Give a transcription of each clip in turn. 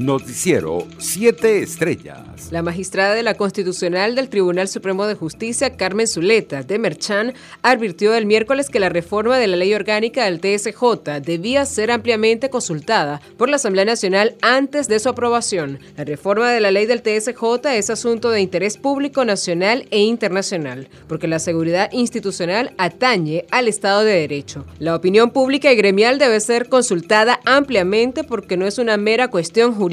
Noticiero 7 Estrellas. La magistrada de la Constitucional del Tribunal Supremo de Justicia, Carmen Zuleta de Merchan, advirtió el miércoles que la reforma de la ley orgánica del TSJ debía ser ampliamente consultada por la Asamblea Nacional antes de su aprobación. La reforma de la ley del TSJ es asunto de interés público nacional e internacional, porque la seguridad institucional atañe al Estado de Derecho. La opinión pública y gremial debe ser consultada ampliamente porque no es una mera cuestión jurídica,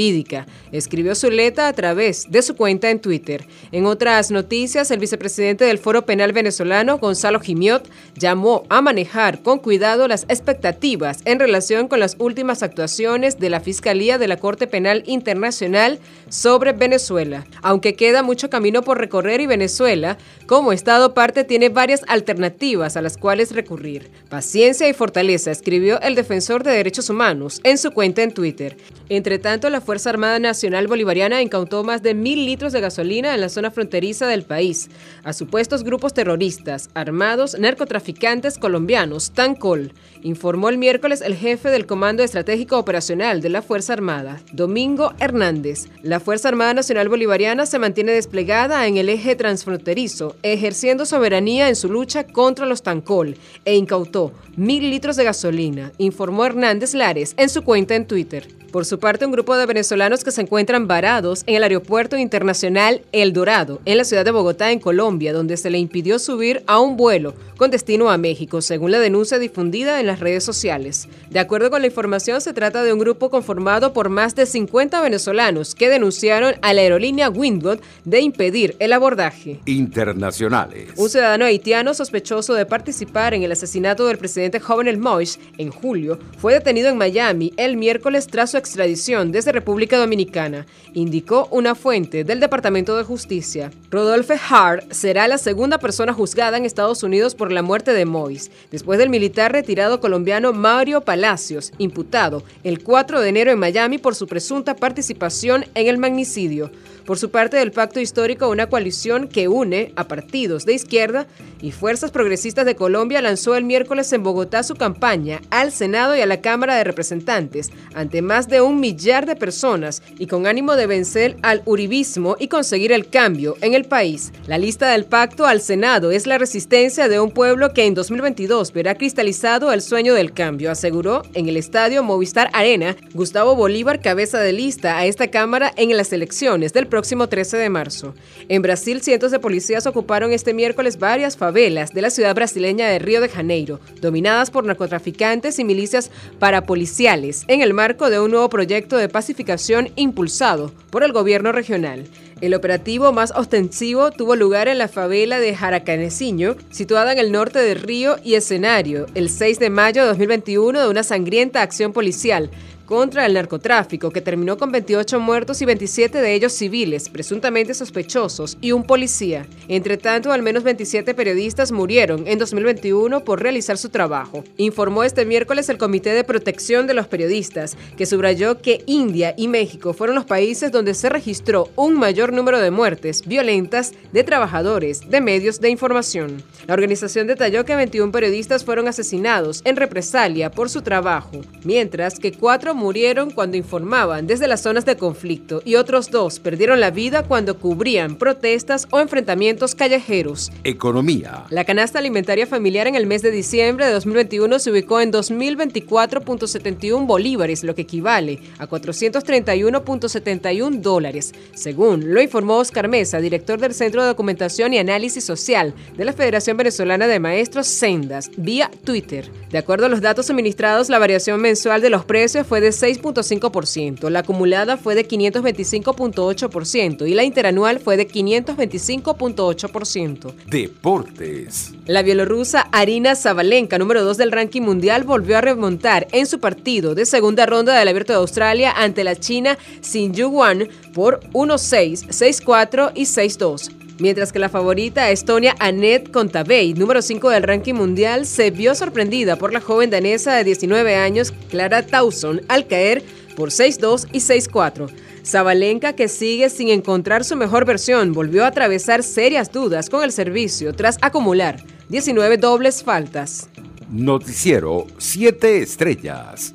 escribió Zuleta a través de su cuenta en Twitter. En otras noticias, el vicepresidente del Foro Penal venezolano, Gonzalo Gimiot, llamó a manejar con cuidado las expectativas en relación con las últimas actuaciones de la Fiscalía de la Corte Penal Internacional sobre Venezuela. Aunque queda mucho camino por recorrer y Venezuela, como Estado parte, tiene varias alternativas a las cuales recurrir. Paciencia y fortaleza, escribió el defensor de derechos humanos en su cuenta en Twitter. Entre tanto, la Fuerza Armada Nacional Bolivariana incautó más de mil litros de gasolina en la zona fronteriza del país a supuestos grupos terroristas armados narcotraficantes colombianos, TANCOL, informó el miércoles el jefe del Comando Estratégico Operacional de la Fuerza Armada, Domingo Hernández. La Fuerza Armada Nacional Bolivariana se mantiene desplegada en el eje transfronterizo, ejerciendo soberanía en su lucha contra los TANCOL e incautó mil litros de gasolina, informó Hernández Lares en su cuenta en Twitter. Por su parte, un grupo de venezolanos que se encuentran varados en el aeropuerto internacional El Dorado, en la ciudad de Bogotá, en Colombia, donde se le impidió subir a un vuelo con destino a México, según la denuncia difundida en las redes sociales. De acuerdo con la información, se trata de un grupo conformado por más de 50 venezolanos que denunciaron a la aerolínea Windward de impedir el abordaje. Internacionales. Un ciudadano haitiano sospechoso de participar en el asesinato del presidente Jovenel Moïse en julio fue detenido en Miami el miércoles tras su extradición desde República Dominicana, indicó una fuente del Departamento de Justicia. Rodolphe Hart será la segunda persona juzgada en Estados Unidos por la muerte de Mois, después del militar retirado colombiano Mario Palacios, imputado el 4 de enero en Miami por su presunta participación en el magnicidio. Por su parte, del Pacto Histórico, una coalición que une a partidos de izquierda y fuerzas progresistas de Colombia lanzó el miércoles en Bogotá su campaña al Senado y a la Cámara de Representantes ante más de un millar de personas y con ánimo de vencer al uribismo y conseguir el cambio en el país. La lista del pacto al Senado es la resistencia de un pueblo que en 2022 verá cristalizado el sueño del cambio, aseguró en el estadio Movistar Arena Gustavo Bolívar, cabeza de lista a esta Cámara en las elecciones del próximo 13 de marzo. En Brasil, cientos de policías ocuparon este miércoles varias favelas de la ciudad brasileña de Río de Janeiro, dominadas por narcotraficantes y milicias parapoliciales, en el marco de un nuevo proyecto de pacificación impulsado por el gobierno regional. El operativo más ostensivo tuvo lugar en la favela de Jaracaneciño, situada en el norte de Río y escenario, el 6 de mayo de 2021 de una sangrienta acción policial contra el narcotráfico, que terminó con 28 muertos y 27 de ellos civiles, presuntamente sospechosos, y un policía. Entre tanto, al menos 27 periodistas murieron en 2021 por realizar su trabajo. Informó este miércoles el Comité de Protección de los Periodistas, que subrayó que India y México fueron los países donde se registró un mayor número de muertes violentas de trabajadores de medios de información. La organización detalló que 21 periodistas fueron asesinados en represalia por su trabajo, mientras que cuatro murieron cuando informaban desde las zonas de conflicto y otros dos perdieron la vida cuando cubrían protestas o enfrentamientos callejeros. Economía. La canasta alimentaria familiar en el mes de diciembre de 2021 se ubicó en 2.024.71 bolívares, lo que equivale a 431.71 dólares, según lo informó Oscar Mesa, director del Centro de Documentación y Análisis Social de la Federación Venezolana de Maestros Sendas, vía Twitter. De acuerdo a los datos suministrados, la variación mensual de los precios fue de 6.5%, la acumulada fue de 525.8% y la interanual fue de 525.8%. Deportes. La bielorrusa Arina Zabalenka, número 2 del ranking mundial, volvió a remontar en su partido de segunda ronda del Abierto de Australia ante la China Xin Yuan por 1-6, 6-4 y 6-2 mientras que la favorita Estonia Annette Kontaveit, número 5 del ranking mundial, se vio sorprendida por la joven danesa de 19 años, Clara Tauson, al caer por 6-2 y 6-4. Zabalenka, que sigue sin encontrar su mejor versión, volvió a atravesar serias dudas con el servicio tras acumular 19 dobles faltas. Noticiero 7 Estrellas.